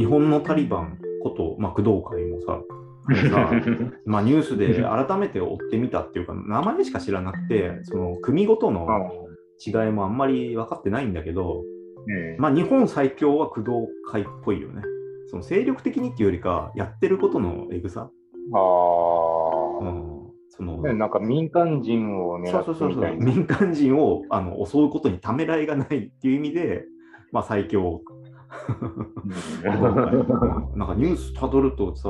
日本のタリバンこと、まあ、工藤会もさ、さ まあニュースで改めて追ってみたっていうか、名前しか知らなくて、その組ごとの違いもあんまり分かってないんだけど、まあ日本最強は工藤会っぽいよね。その精力的にっていうよりか、やってることのえぐさ。ああ。うんそのなんか民間人を狙ってそうそうそう民間人をあの襲うことにためらいがないっていう意味で、まあ、最強 なんかニュースたどるとさ、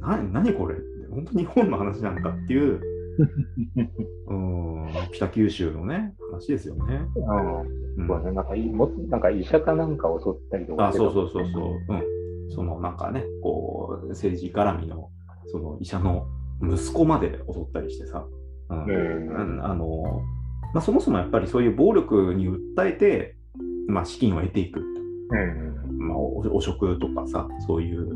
な何これ本当日本の話なんかっていう うん北九州のね話ですよね。うん、そうねなんかもなんか医者かなんか襲ったりとかあそうそうそうそう。うん、そのなんかねこう政治絡みのその医者の息子まで襲ったりしてさ。うん、あのまあ、そもそもやっぱりそういう暴力に訴えて、まあ、資金を得ていく。うん。まあ、汚職とかさそういう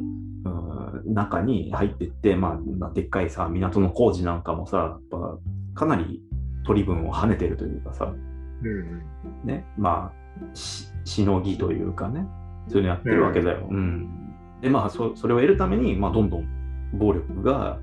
中に入っていって、まあ、でっかいさ港の工事なんかもさやっぱかなり取り分を跳ねてるというかさ、うんね、まあしのぎというかね。そういうのやってるわけだよ。うん、うん、でまあそそれを得るために、まあ、どんどん暴力が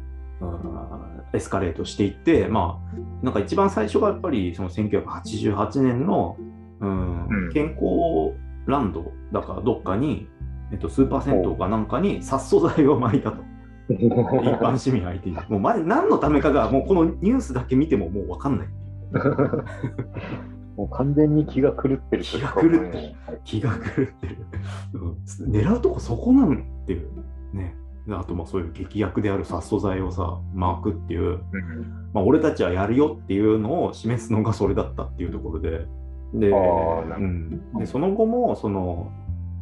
エスカレートしていって、まあ、なんか一番最初がやっぱりその1988年の、うん、うん、健康ランドだからどっかにえっと、スーパー銭湯かなんかに殺素剤を撒いたと。一般市民相手に。もうま何のためかが、もうこのニュースだけ見てももう分かんない。もう完全に気が狂ってる気が狂ってる。気が狂ってる。狙うとこそこなんっていう。ね。あとまあそういう劇薬である殺素剤をさ、巻くっていう、まあ、俺たちはやるよっていうのを示すのがそれだったっていうところで。で、うん、でその後もその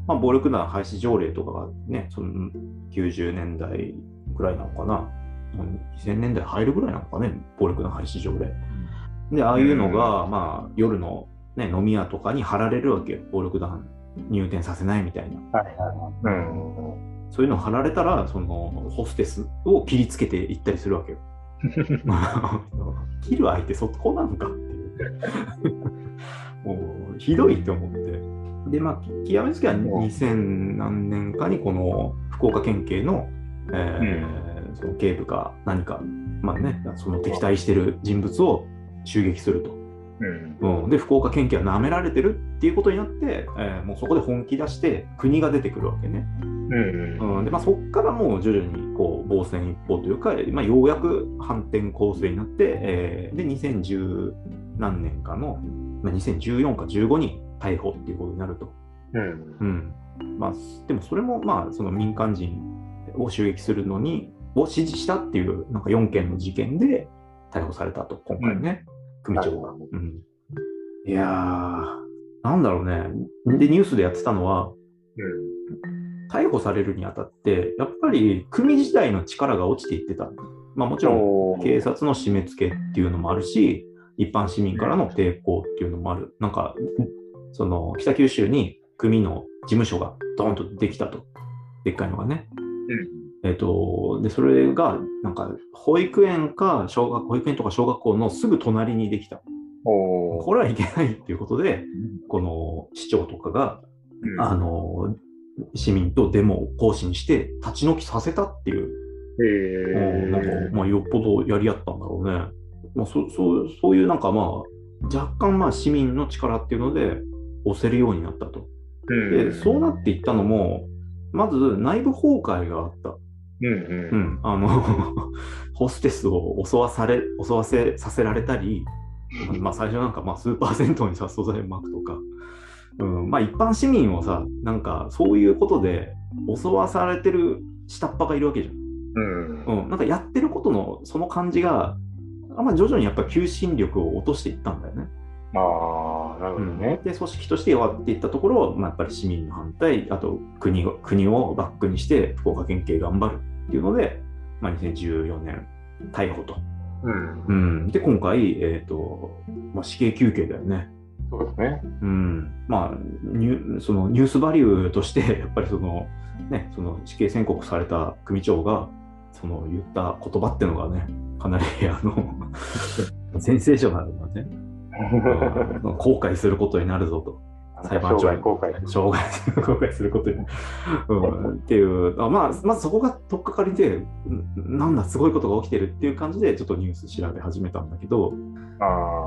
まあ、暴力団廃止条例とかがね、その90年代ぐらいなのかな、2000年代入るぐらいなのかね、暴力団廃止条例。で、ああいうのが、まあ、夜の、ね、飲み屋とかに貼られるわけよ、暴力団入店させないみたいな。はいはいはいうん、そういうの貼られたら、そのホステスを切りつけていったりするわけよ。切る相手そこなのかっていう。ひどいって思って。で、まあ、極めつけは2000何年かにこの福岡県警の,、えー、うん、その警部か何か、まあね、その敵対してる人物を襲撃すると。うん、うん、で福岡県警は舐められてるっていうことになって、えー、もうそこで本気出して国が出てくるわけね。うん、でまあ、そこからもう徐々にこう防戦一方というか、まあ、ようやく反転攻勢になって、えー、で2010何年かの、まあ、2014か15に逮捕っていうことになると。うん。うん。まあ、でもそれも、まあ、その民間人を襲撃するのに、を指示したっていう、なんか4件の事件で逮捕されたと、今回ね、組長が。うん。いやー、なんだろうね。で、ニュースでやってたのは、うん、逮捕されるにあたって、やっぱり組自体の力が落ちていってた。まあもちろん警察の締め付けっていうのもあるし、一般市民からの抵抗っていうのもある。なんか、その北九州に組の事務所がドーンとできたと。でっかいのがね。うん、えっ、ー、と、で、それが、なんか、保育園か、小学、保育園とか小学校のすぐ隣にできた。これはいけないっていうことで、うん、この市長とかが、うん、あの、市民とデモを行使にして立ち退きさせたっていう、えー、なんか、まあ、よっぽどやり合ったんだろうね。まあ、そそうそういうなんかまあ、若干まあ市民の力っていうので、押せるようになったと。でそうなっていったのも、まず内部崩壊があった。うんうん。うん、あの ホステスを襲わされ襲わせさせられたり、まあ、最初なんかまあスーパー銭湯に殺素剤をまくとか、うん。まあ、一般市民をさなんかそういうことで襲わされてる下っ端がいるわけじゃん。うん、うん、なんかやってることのその感じが、まあ、徐々にやっぱ求心力を落としていったんだよね。あなるほどね、うん、で組織として弱っていったところ、まあ、やっぱり市民の反対あと国国をバックにして福岡県警頑張るっていうので、まあ、2014年逮捕と。うん、うん、で今回、えーとまあ、死刑求刑だよね。そうですね、うんまあ、ニュそのニュースバリューとしてやっぱりその、ね、その死刑宣告された組長がその言った言葉っていうのがねかなりあの センセーショナルなね 後悔することになるぞと。裁判長に。公開生涯公開することに、うん、っていう。あまあまずそこが取っかかりでなんだすごいことが起きてるっていう感じでちょっとニュース調べ始めたんだけど。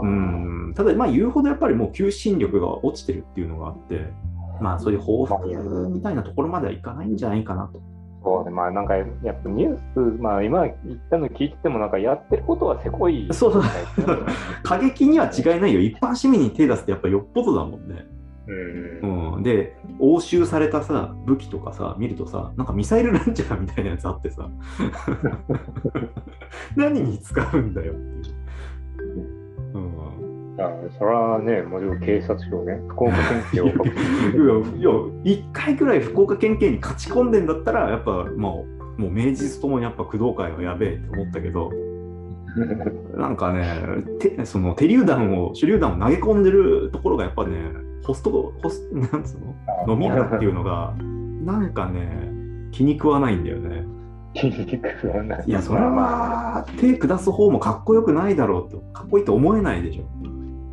うん。ただまあ言うほどやっぱりもう求心力が落ちてるっていうのがあってまあそういう報復みたいなところまではいかないんじゃないかなと。そうね、まあなんかやっぱニュース、まあ今言ったの聞いててもなんかやってることはせこい。そうそう。過激には違いないよ。一般市民に手出すってやっぱよっぽどだもんね。うん、うん、で、押収されたさ、武器とかさ、見るとさ、なんかミサイルランチャーみたいなやつあってさ、何に使うんだよっていう。あそれはね、もちろん警察庁ね、福岡県警を いや、一回ぐらい福岡県警に勝ち込んでんだったら、やっぱ、もう、もう名実ともにやっぱ工藤会はやべえって思ったけど、なんかね、てその手榴弾を、手榴弾を投げ込んでるところがやっぱね、ホスト、ホス なんつうの？飲み屋っていうのが、なんかね、気に食わないんだよね。気に食わない。いや、それは手下す方もかっこよくないだろうと、かっこいいと思えないでしょ。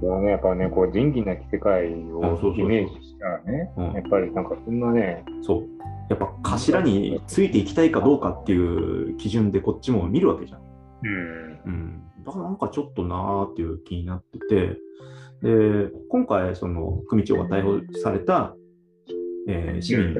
はね、やっぱね、こう仁義なき世界をイメージしたらね、やっぱりなんかそんなね、そう。やっぱ頭についていきたいかどうかっていう基準でこっちも見るわけじゃん。うん。うん。だからなんかちょっとなーっていう気になってて、で、今回、その、組長が逮捕された、えー、市民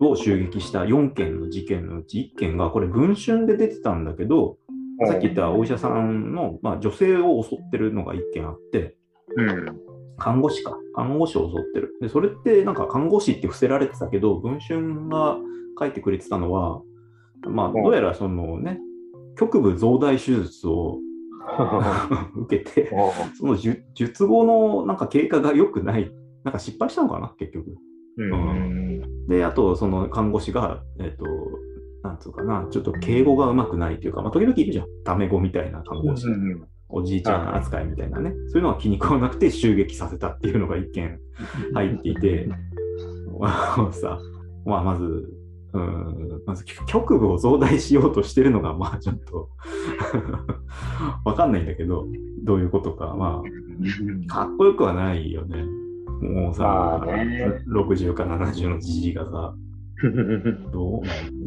を襲撃した4件の事件のうち1件が、これ、文春で出てたんだけど、さっき言ったお医者さんの、まあ、女性を襲ってるのが一件あって、うん、看護師か、看護師を襲ってる。で、それってなんか看護師って伏せられてたけど、文春が書いてくれてたのは、まあ、どうやらそのね、局部増大手術を 受けて、その術後のなんか経過が良くない、なんか失敗したのかな、結局。うん、で、あと、その看護師が、えっ、ー、と、なんつうかな、ちょっと敬語がうまくないというか、まあ、時々いるじゃん。タメ語みたいな看護師。おじいちゃん扱いみたいなね。そういうのは気に食わなくて襲撃させたっていうのが一件入っていて、さ、まあ、まず、うん、まず局部を増大しようとしてるのが、まあちょっと わかんないんだけど、どういうことか。まあ、かっこよくはないよね。もうさ、ね、60か70のじじがさ、どう？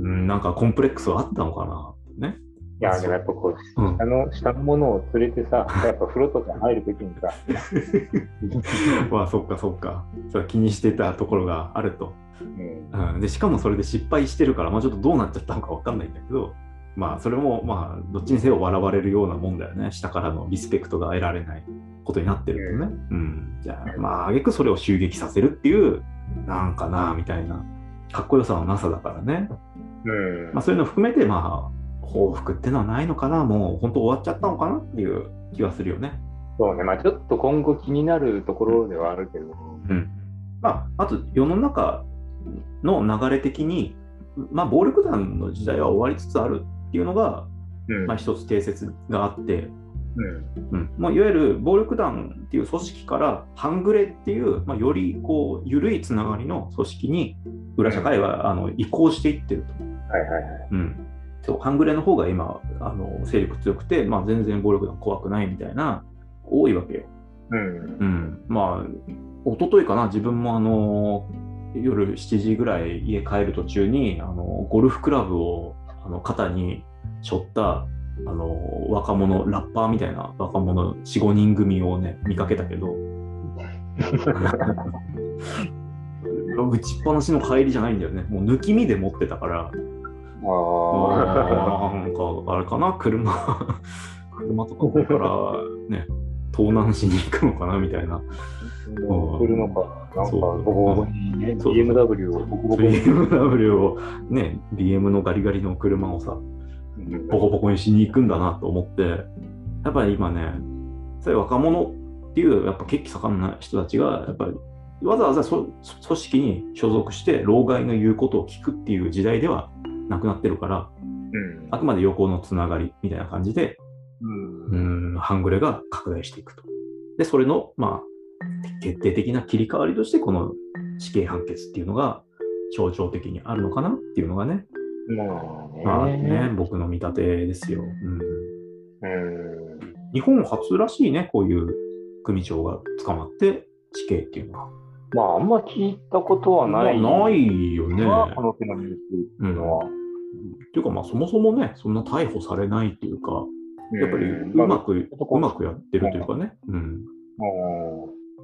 なんかコンプレックスはあったのかな？ね。いや、でもやっぱこう、うん、下の、下のものを連れてさ、やっぱ風呂とか入るときにさ。まあ、そっかそっか。それ気にしてたところがあると、うん、うん、で。しかもそれで失敗してるから、まあちょっとどうなっちゃったのかわかんないんだけど、まあそれもまあどっちにせよ笑われるようなもんだよね。下からのリスペクトが得られないことになってるとね。うん。うん、じゃあ、まああげくそれを襲撃させるっていう、なんかな、みたいな。かっこよさのなさだからね。うんまあ、そういうのを含めて、まあ、報復ってのはないのかな、もう本当終わっちゃったのかなっていう気はするよね。そうね、まあちょっと今後気になるところではあるけど。うん。まあ、あと世の中の流れ的に、まあ暴力団の時代は終わりつつあるっていうのが、うん、まあ一つ定説があって、うん。うん。まあ、いわゆる暴力団っていう組織から半グレっていう、まあ、よりこう緩いつながりの組織に裏社会は、あの移行していってると。はいはいはい。うん、そう半グレの方が今あの勢力強くて、まあ、全然暴力団怖くないみたいな多いわけよ。うん、うん、まあ一昨日かな自分もあの夜7時ぐらい家帰る途中にあのゴルフクラブをあの肩に背負ったあの若者ラッパーみたいな若者45人組をね見かけたけど。打ちっぱなしの帰りじゃないんだよね。もう抜き身で持ってたから。あなんかあれかな？車。車とかからね盗難しに行くのかなみたいな。車か、なんかボコボコに、ね、BMW をボコボ。コに。BMW をね、BM のガリガリの車をさ、ボコボコにしに行くんだなと思って、やっぱり今ね、そういう若者っていう、やっぱ血気盛んな人たちが、やっぱりわざわざ組織に所属して老害の言うことを聞くっていう時代ではなくなってるから、うん、あくまで横のつながりみたいな感じで、うん、うん半グレが拡大していくと。で、それの、まあ、決定的な切り替わりとして、この死刑判決っていうのが象徴的にあるのかなっていうのがね、まあね、僕の見立てですよ。うん、日本初らしいね、こういう組長が捕まって死刑っていうのは。まあ、あんま聞いたことはない。まあ、ないよね。この手のニュースっていうのは。うん、っていうか、まあ、そもそもね、そんな逮捕されないっていうか、やっぱりうまく、うまくやってるというかね。うん。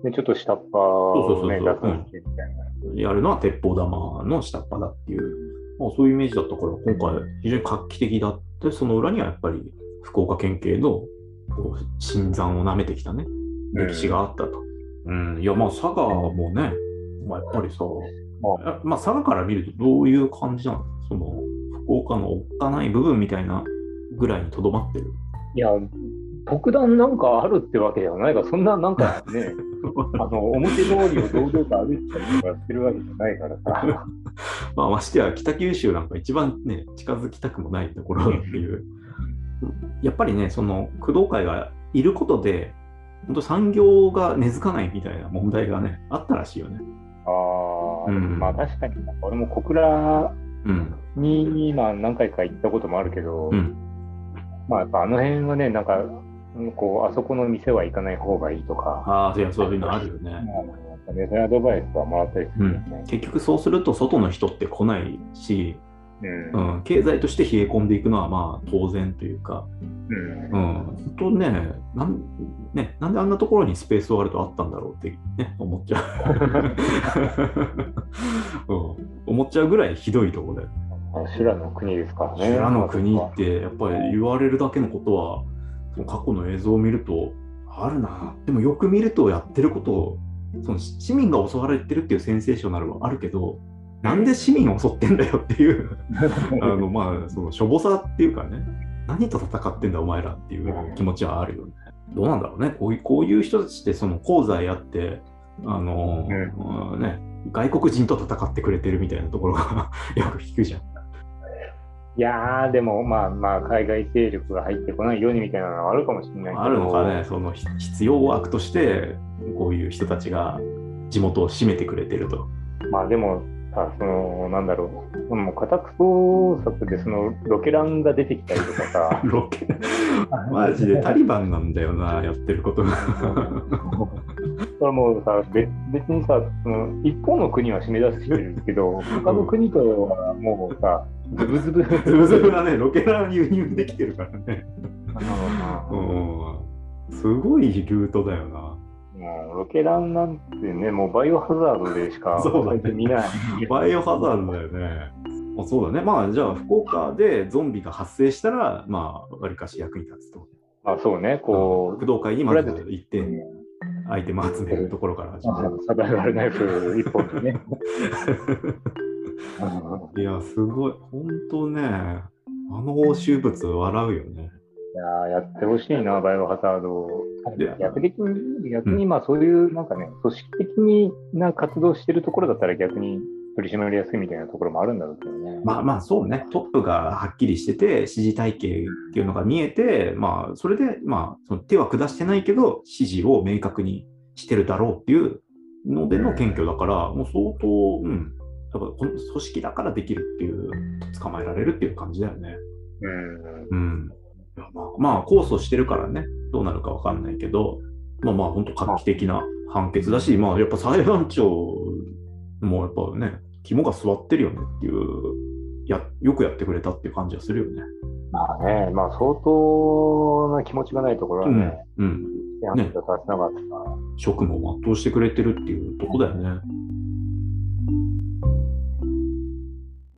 で、ちょっと下っ端をね、出すみたいな。やるのは鉄砲玉の下っ端だっていう、まあ、そういうイメージだったから、今回非常に画期的だって、その裏にはやっぱり福岡県警のこう新山を舐めてきたね、歴史があったと。うん、いや、まあ、佐賀もね、まあ、やっぱりさ、まあ、まあ、佐賀から見るとどういう感じなの？その、福岡のおっかない部分みたいなぐらいにとどまってる？いや、特段なんかあるってわけではないが、そんななんかね、あの表通りを堂々と歩いたりとかやってるわけじゃないからさ。まあ、ましてや北九州なんか一番ね、近づきたくもないところっていう。やっぱりね、その工藤会がいることで、本当産業が根付かないみたいな問題がね、あったらしいよね。ああ、うん、まあ確かに、俺も小倉に、今何回か行ったこともあるけど、うん、まあやっぱあの辺はね、なんか、こうあそこの店は行かない方がいいとか。ああ、そういうのあるよね。ね、アドバイスはもらったりするよね、うん、結局そうすると外の人って来ないし、うん、うん、経済として冷え込んでいくのはまあ当然というか、うん、うん、本当ねなんね、なんであんなところにスペースワールドあったんだろうって、ね、思っちゃう、うん、思っちゃうぐらいひどいところだよ。ね。修羅の国ですからね。修羅の国ってやっぱり言われるだけのことは過去の映像を見るとあるな。でもよく見るとやってることをその市民が襲われてるっていうセンセーショナルはあるけどなんで市民を襲ってんだよっていう あのまあそのしょぼさっていうかね。何と戦ってんだお前らっていう気持ちはあるよね。どうなんだろうね。こういうこういう人たちってその功罪あってあの、うん、ね外国人と戦ってくれてるみたいなところが よく聞くじゃん。いやー、でもまあまあ、海外勢力が入ってこないようにみたいなのはあるかもしれないけど。あるのかね、その必要枠として、こういう人たちが地元を占めてくれてると。まあでも、さそのなんだろう、もう家宅捜索でそのロケランが出てきたりとかさ。ロケマジでタリバンなんだよな、やってることが。それもさ別別にさその一方の国は締め出してるけど、他の国とはもうさ、ズブズブ。ズブズブなね、ロケラン輸入できてるからね。うん、すごいルートだよな。もうロケランなんてね、もうバイオハザードでしか見ない。バイオハザードだよね。あそうだね。まあ、じゃあ、福岡でゾンビが発生したら、まあ、わりかし役に立つと。あそうね、こう。工藤会にまず行って、アイテム集めるところから始まる。サバイバルナイフ一本でね。いや、すごい。本当ね、あの押収物笑うよね。いややってほしいな、バイオハザード。逆に、逆にまあそういう、なんかね、組織的な活動してるところだったら逆に取り締まりやすいみたいなところもあるんだろうけどね。まあまあそうね、トップがはっきりしてて、指示体系っていうのが見えて、まあそれで、まあその手は下してないけど、指示を明確にしてるだろうっていうのでの謙虚だから、もう相当、うん、やっぱ組織だからできるっていう、捕まえられるっていう感じだよね。うん。うんまあ、まあ、控訴してるからね、どうなるかわかんないけど、まあまあ、本当画期的な判決だし、まあ、やっぱ裁判長もやっぱね、肝が据わってるよねっていう、やよくやってくれたっていう感じはするよね。まあね、まあ相当な気持ちがないところはね、うん。うん、ね、ね職務を全うしてくれてるっていうとこだよね。